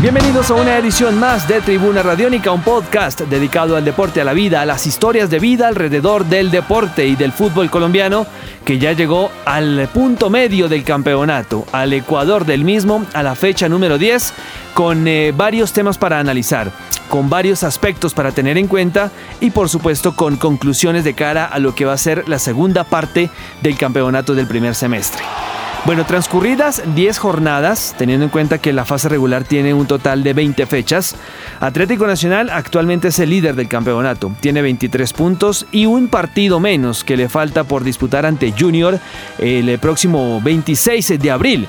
Bienvenidos a una edición más de Tribuna Radiónica, un podcast dedicado al deporte, a la vida, a las historias de vida alrededor del deporte y del fútbol colombiano, que ya llegó al punto medio del campeonato, al Ecuador del mismo, a la fecha número 10, con eh, varios temas para analizar, con varios aspectos para tener en cuenta y por supuesto con conclusiones de cara a lo que va a ser la segunda parte del campeonato del primer semestre. Bueno, transcurridas 10 jornadas, teniendo en cuenta que la fase regular tiene un total de 20 fechas, Atlético Nacional actualmente es el líder del campeonato, tiene 23 puntos y un partido menos que le falta por disputar ante Junior el próximo 26 de abril.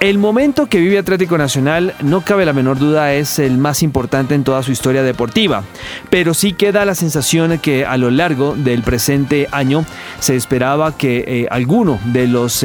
El momento que vive Atlético Nacional, no cabe la menor duda, es el más importante en toda su historia deportiva, pero sí queda la sensación que a lo largo del presente año se esperaba que eh, alguno de los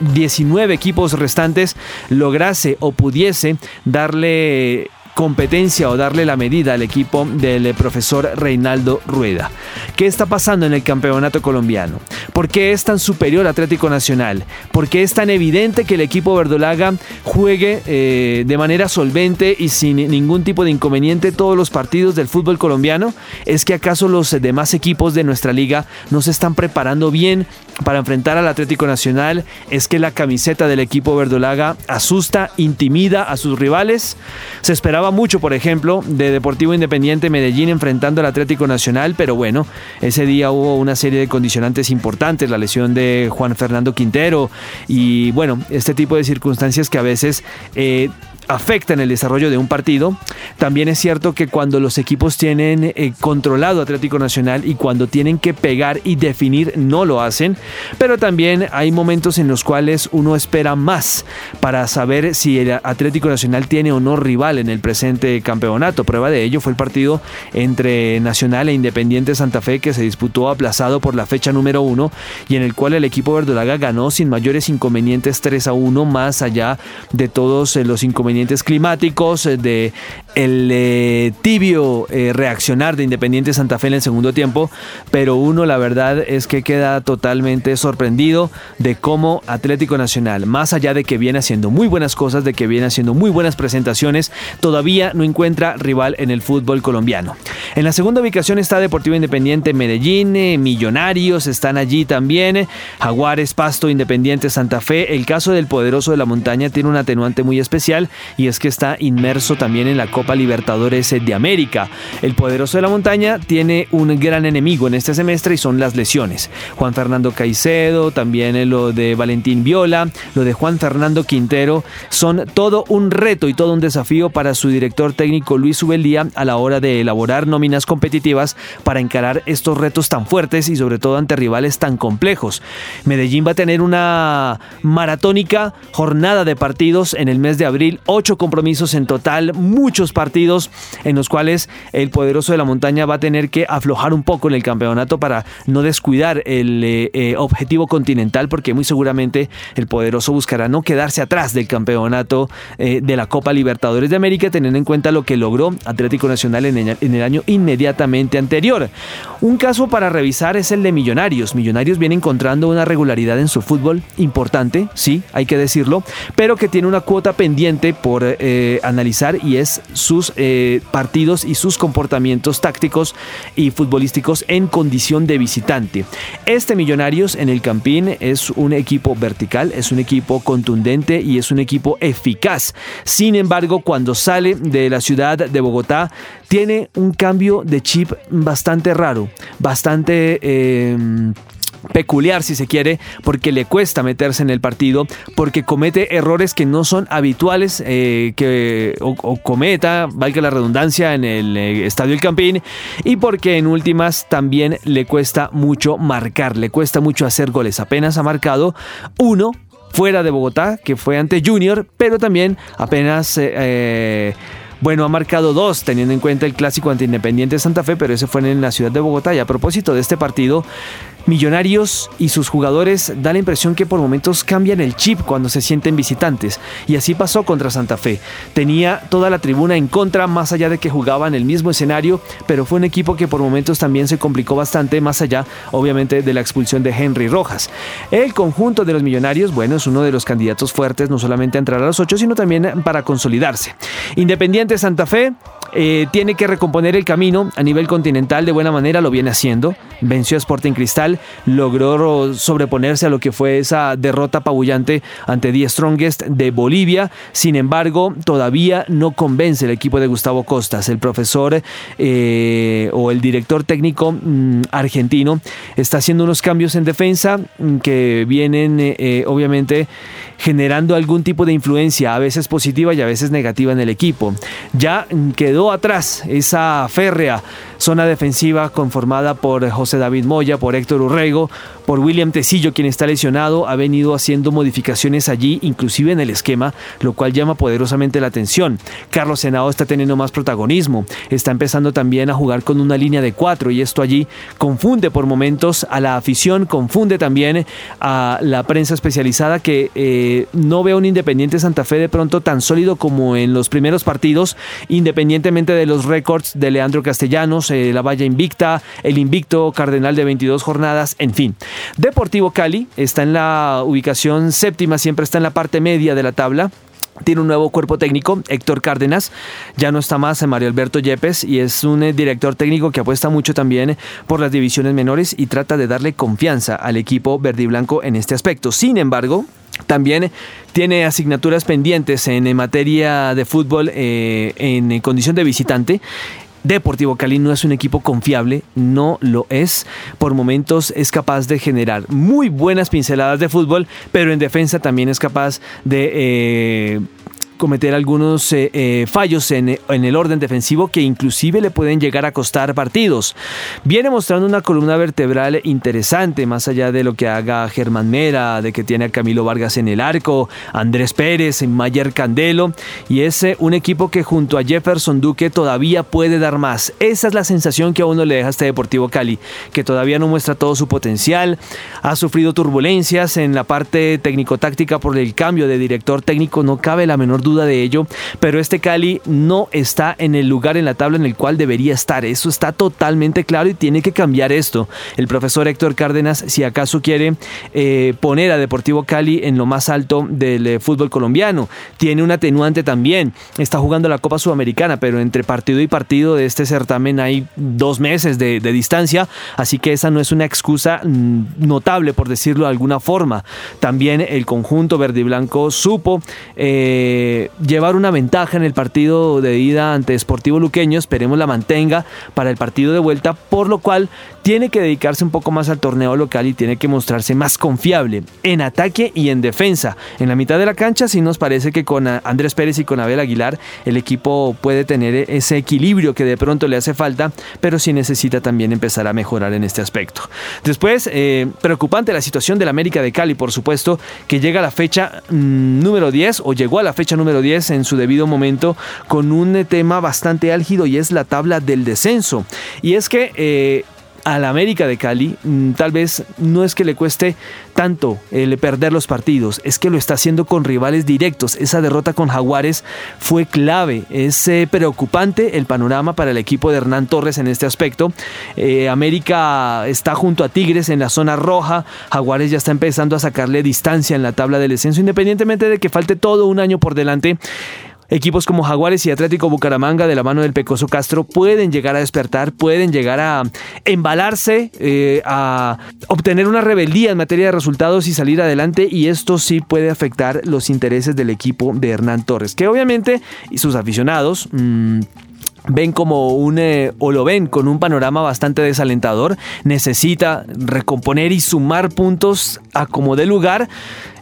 19 eh, equipos restantes lograse o pudiese darle competencia o darle la medida al equipo del eh, profesor Reinaldo Rueda. ¿Qué está pasando en el campeonato colombiano? ¿Por qué es tan superior Atlético Nacional? ¿Por qué es tan evidente que el equipo verdolaga juegue eh, de manera solvente y sin ningún tipo de inconveniente todos los partidos del fútbol colombiano? ¿Es que acaso los demás equipos de nuestra liga no se están preparando bien para enfrentar al Atlético Nacional? ¿Es que la camiseta del equipo verdolaga asusta, intimida a sus rivales? Se esperaba mucho, por ejemplo, de Deportivo Independiente Medellín enfrentando al Atlético Nacional, pero bueno, ese día hubo una serie de condicionantes importantes, la lesión de Juan Fernando Quintero y bueno, este tipo de circunstancias que a veces... Eh, afectan el desarrollo de un partido. También es cierto que cuando los equipos tienen eh, controlado Atlético Nacional y cuando tienen que pegar y definir no lo hacen, pero también hay momentos en los cuales uno espera más para saber si el Atlético Nacional tiene o no rival en el presente campeonato. Prueba de ello fue el partido entre Nacional e Independiente Santa Fe que se disputó aplazado por la fecha número uno y en el cual el equipo verdolaga ganó sin mayores inconvenientes 3 a 1 más allá de todos eh, los inconvenientes climáticos, eh, de el eh, tibio eh, reaccionar de Independiente Santa Fe en el segundo tiempo, pero uno la verdad es que queda totalmente sorprendido de cómo Atlético Nacional, más allá de que viene haciendo muy buenas cosas, de que viene haciendo muy buenas presentaciones, todavía no encuentra rival en el fútbol colombiano. En la segunda ubicación está Deportivo Independiente Medellín, Millonarios están allí también, Jaguares, Pasto, Independiente Santa Fe. El caso del poderoso de la montaña tiene un atenuante muy especial y es que está inmerso también en la Copa Libertadores de América. El poderoso de la montaña tiene un gran enemigo en este semestre y son las lesiones. Juan Fernando Caicedo, también lo de Valentín Viola, lo de Juan Fernando Quintero, son todo un reto y todo un desafío para su director técnico Luis Ubeldía a la hora de elaborar nóminas competitivas para encarar estos retos tan fuertes y sobre todo ante rivales tan complejos. Medellín va a tener una maratónica jornada de partidos en el mes de abril ocho compromisos en total, muchos partidos en los cuales el poderoso de la montaña va a tener que aflojar un poco en el campeonato para no descuidar el eh, eh, objetivo continental, porque muy seguramente el poderoso buscará no quedarse atrás del campeonato eh, de la Copa Libertadores de América, teniendo en cuenta lo que logró Atlético Nacional en el, en el año inmediatamente anterior. Un caso para revisar es el de Millonarios. Millonarios viene encontrando una regularidad en su fútbol importante, sí, hay que decirlo, pero que tiene una cuota pendiente por analizar y es sus eh, partidos y sus comportamientos tácticos y futbolísticos en condición de visitante. Este Millonarios en el Campín es un equipo vertical, es un equipo contundente y es un equipo eficaz. Sin embargo, cuando sale de la ciudad de Bogotá, tiene un cambio de chip bastante raro, bastante... Eh, peculiar si se quiere, porque le cuesta meterse en el partido, porque comete errores que no son habituales eh, que o, cometa, valga la redundancia, en el eh, Estadio El Campín, y porque en últimas también le cuesta mucho marcar, le cuesta mucho hacer goles. Apenas ha marcado uno fuera de Bogotá, que fue ante Junior, pero también apenas... Eh, bueno, ha marcado dos, teniendo en cuenta el clásico ante Independiente Santa Fe, pero ese fue en la ciudad de Bogotá. Y a propósito de este partido, Millonarios y sus jugadores da la impresión que por momentos cambian el chip cuando se sienten visitantes. Y así pasó contra Santa Fe. Tenía toda la tribuna en contra, más allá de que jugaban el mismo escenario, pero fue un equipo que por momentos también se complicó bastante, más allá, obviamente, de la expulsión de Henry Rojas. El conjunto de los Millonarios, bueno, es uno de los candidatos fuertes, no solamente a entrar a los ocho, sino también para consolidarse. Independiente Santa Fe eh, tiene que recomponer el camino a nivel continental de buena manera, lo viene haciendo. Venció a Sporting Cristal, logró sobreponerse a lo que fue esa derrota apabullante ante The Strongest de Bolivia. Sin embargo, todavía no convence el equipo de Gustavo Costas. El profesor eh, o el director técnico mm, argentino está haciendo unos cambios en defensa mm, que vienen eh, obviamente generando algún tipo de influencia, a veces positiva y a veces negativa en el equipo. Ya quedó atrás esa férrea zona defensiva conformada por José David Moya, por Héctor Urrego, por William Tecillo, quien está lesionado, ha venido haciendo modificaciones allí, inclusive en el esquema, lo cual llama poderosamente la atención. Carlos Senado está teniendo más protagonismo, está empezando también a jugar con una línea de cuatro y esto allí confunde por momentos a la afición, confunde también a la prensa especializada que eh, no ve un Independiente Santa Fe de pronto tan sólido como en los primeros partidos, independientemente de los récords de Leandro Castellanos, eh, la valla invicta, el invicto cardenal de 22 jornadas, en fin. Deportivo Cali está en la ubicación séptima, siempre está en la parte media de la tabla. Tiene un nuevo cuerpo técnico, Héctor Cárdenas, ya no está más en Mario Alberto Yepes y es un eh, director técnico que apuesta mucho también por las divisiones menores y trata de darle confianza al equipo verde y blanco en este aspecto. Sin embargo, también tiene asignaturas pendientes en materia de fútbol eh, en condición de visitante Deportivo Cali no es un equipo confiable, no lo es. Por momentos es capaz de generar muy buenas pinceladas de fútbol, pero en defensa también es capaz de eh, cometer algunos eh, eh, fallos en, el orden defensivo que inclusive le pueden llegar a costar partidos. Viene mostrando una columna vertebral interesante, más allá de lo que haga Germán Mera, de que tiene a Camilo Vargas en el arco, Andrés Pérez, Mayer Candelo, y es eh, un equipo que junto a Jefferson Duque todavía puede dar más. Esa es la sensación que a uno le deja este Deportivo Cali, que todavía no muestra todo su potencial, ha sufrido turbulencias en la parte técnico-táctica por el cambio de director técnico, no cabe la menor duda de ello, pero este Cali no está en el lugar en la tabla en el cual debería estar. Eso está totalmente claro y tiene que cambiar esto. El profesor Héctor Cárdenas, si acaso quiere eh, poner a Deportivo Cali en lo más alto del eh, fútbol colombiano, tiene un atenuante también. Está jugando la Copa Sudamericana, pero entre partido y partido de este certamen hay dos meses de, distancia, así que esa no es una excusa mm, notable, por decirlo de alguna forma. También el conjunto verde y blanco supo eh, llevar una ventaja en el partido de ida ante Sportivo Luqueño, esperemos la mantenga para el partido de vuelta, por lo cual tiene que dedicarse un poco más al torneo local y tiene que mostrarse más confiable en ataque y en defensa. En la mitad de la cancha sí nos parece que con Andrés Pérez y con Abel Aguilar el equipo puede tener ese equilibrio que de pronto le hace falta, pero sí necesita también empezar a mejorar en este aspecto. Después, eh, preocupante la situación del América de Cali, por supuesto, que llega a la fecha mm, número 10 o llegó a la fecha número 10 en su debido momento con un tema bastante álgido y es la tabla del descenso. Y es que eh, al América de Cali, mm, tal vez no es que le cueste tanto el perder los partidos, es que lo está haciendo con rivales directos. Esa derrota con Jaguares fue clave, es eh, preocupante el panorama para el equipo de Hernán Torres en este aspecto. Eh, América está junto a Tigres en la zona roja, Jaguares ya está empezando a sacarle distancia en la tabla del descenso, independientemente de que falte todo un año por delante. Equipos como Jaguares y Atlético Bucaramanga de la mano del Pecoso Castro pueden llegar a despertar, pueden llegar a embalarse, eh, a obtener una rebeldía en materia de resultados y salir adelante y esto sí puede afectar los intereses del equipo de Hernán Torres, que obviamente y sus aficionados... Mm, ven como un eh, o lo ven con un panorama bastante desalentador, necesita recomponer y sumar puntos a como de lugar.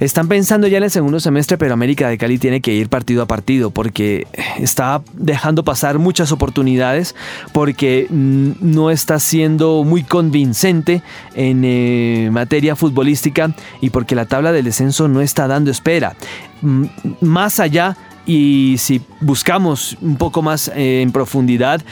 Están pensando ya en el segundo semestre, pero América de Cali tiene que ir partido a partido porque está dejando pasar muchas oportunidades, porque no está siendo muy convincente en eh, materia futbolística y porque la tabla del descenso no está dando espera. Más allá y si buscamos un poco más eh, en profundidad,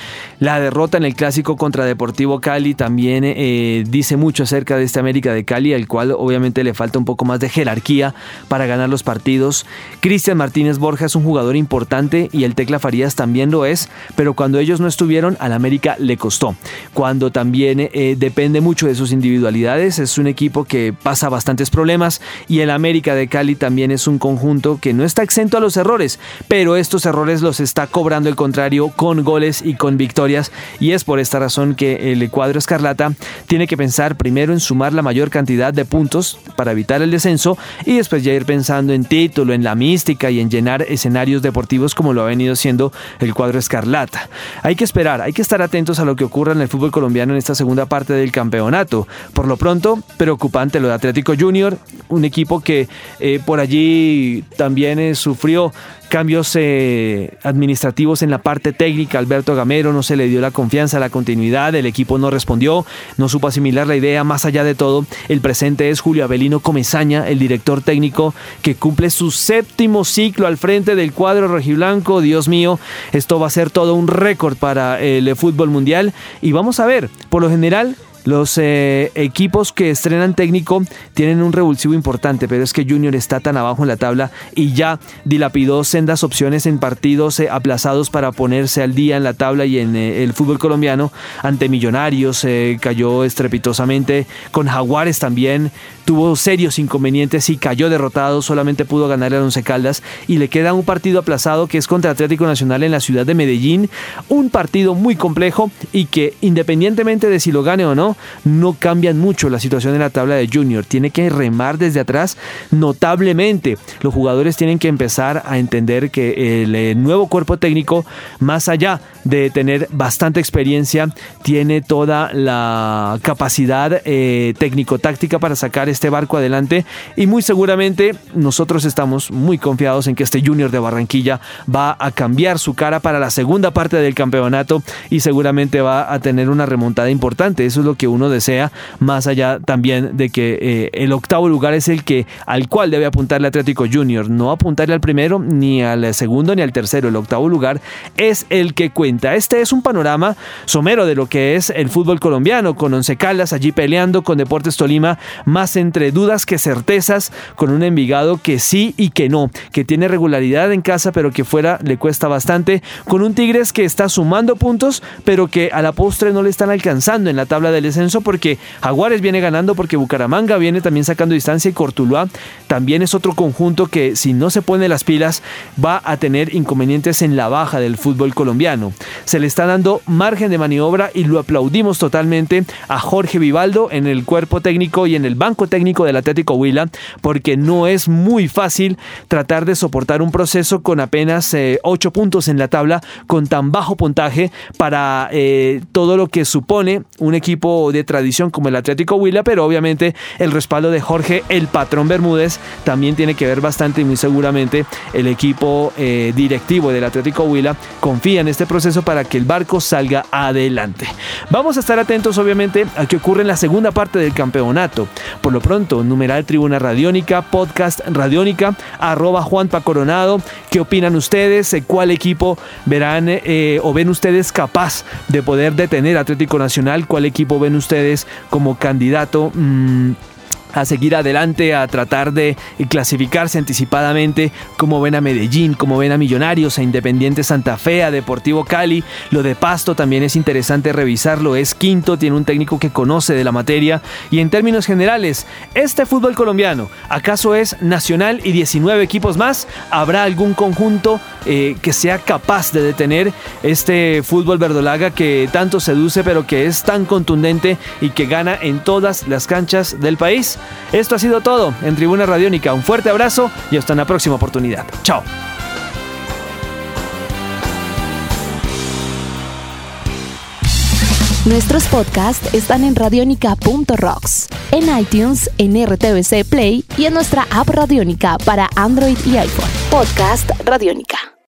la derrota en el clásico contra Deportivo Cali también eh, dice mucho acerca de este América de Cali, al cual obviamente le falta un poco más de jerarquía para ganar los partidos. Cristian Martínez Borja es un jugador importante y el Tecla Farías también lo es, pero cuando ellos no estuvieron, al América le costó. Cuando también eh, depende mucho de sus individualidades, es un equipo que pasa bastantes problemas y el América de Cali también es un conjunto que no está exento a los errores, pero estos errores los está cobrando el contrario con goles y con victorias y es por esta razón que el cuadro escarlata tiene que pensar primero en sumar la mayor cantidad de puntos para evitar el descenso y después ya ir pensando en título, en la mística y en llenar escenarios deportivos como lo ha venido siendo el cuadro escarlata. Hay que esperar, hay que estar atentos a lo que ocurra en el fútbol colombiano en esta segunda parte del campeonato. Por lo pronto, preocupante lo de Atlético Junior, un equipo que eh, por allí también eh, sufrió cambios eh, administrativos en la parte técnica. Alberto Gamero no se le dio la confianza, la continuidad, el equipo no respondió, no supo asimilar la idea. Más allá de todo, el presente es Julio Avelino Comezaña, el director técnico que cumple su séptimo ciclo al frente del cuadro rojiblanco. Dios mío, esto va a ser todo un récord para el fútbol mundial. Y vamos a ver, por lo general, los eh, equipos que estrenan técnico tienen un revulsivo importante, pero es que Junior está tan abajo en la tabla y ya dilapidó sendas opciones en partidos eh, aplazados para ponerse al día en la tabla y en eh, el fútbol colombiano. Ante Millonarios cayó estrepitosamente, con Jaguares también tuvo serios inconvenientes y cayó derrotado, solamente pudo ganar a Once Caldas y le queda un partido aplazado que es contra Atlético Nacional en la ciudad de Medellín, un partido muy complejo y que independientemente de si lo gane o no, no cambian mucho la situación en la tabla de Junior. Tiene que remar desde atrás notablemente. Los jugadores tienen que empezar a entender que el eh, nuevo cuerpo técnico, más allá de tener bastante experiencia, tiene toda la capacidad eh, técnico-táctica para sacar este barco adelante y muy seguramente nosotros estamos muy confiados en que este Junior de Barranquilla va a cambiar su cara para la segunda parte del campeonato y seguramente va a tener una remontada importante. Eso es lo que uno desea, más allá también de que eh, el octavo lugar es el que al cual debe apuntarle Atlético Junior, no apuntarle al primero, ni al segundo, ni al tercero. El octavo lugar es el que cuenta. Este es un panorama somero de lo que es el fútbol colombiano, con Once Caldas allí peleando, con Deportes Tolima más entre dudas que certezas, con un Envigado que sí y que no, que tiene regularidad en casa, pero que fuera le cuesta bastante, con un Tigres que está sumando puntos, pero que a la postre no le están alcanzando en la tabla del descenso porque Jaguares viene ganando, porque Bucaramanga viene también sacando distancia y Cortuluá también es otro conjunto que si no se pone las pilas va a tener inconvenientes en la baja del fútbol colombiano. Se le está dando margen de maniobra y lo aplaudimos totalmente a Jorge Vivaldo en el cuerpo técnico y en el banco técnico del Atlético Huila porque no es muy fácil tratar de soportar un proceso con apenas 8 eh, puntos en la tabla con tan bajo puntaje para eh, todo lo que supone un equipo de tradición como el Atlético Huila, pero obviamente el respaldo de Jorge el Patrón Bermúdez también tiene que ver bastante y muy seguramente el equipo eh, directivo del Atlético Huila confía en este proceso para que el barco salga adelante. Vamos a estar atentos obviamente a qué ocurre en la segunda parte del campeonato. Por lo pronto, numeral Tribuna Radiónica, podcast Radiónica, arroba Juanpa Coronado. ¿Qué opinan ustedes? ¿Cuál equipo verán eh, o ven ustedes capaz de poder detener Atlético Nacional? ¿Cuál equipo ven ustedes como candidato? Mm, a seguir adelante, a tratar de clasificarse anticipadamente, como ven a Medellín, como ven a Millonarios, a Independiente Santa Fe, a Deportivo Cali. Lo de Pasto también es interesante revisarlo, es quinto, tiene un técnico que conoce de la materia y en términos generales, este fútbol colombiano, ¿acaso es nacional y 19 equipos más? ¿Habrá algún conjunto eh, que sea capaz de detener este fútbol verdolaga que tanto seduce pero que es tan contundente y que gana en todas las canchas del país? Esto ha sido todo en Tribuna Radiónica. Un fuerte abrazo y hasta una próxima oportunidad. Chao. Nuestros podcasts están en radionica.rocks, en iTunes, en RTVC Play y en nuestra app Radionica para Android y iPhone. Podcast Radionica.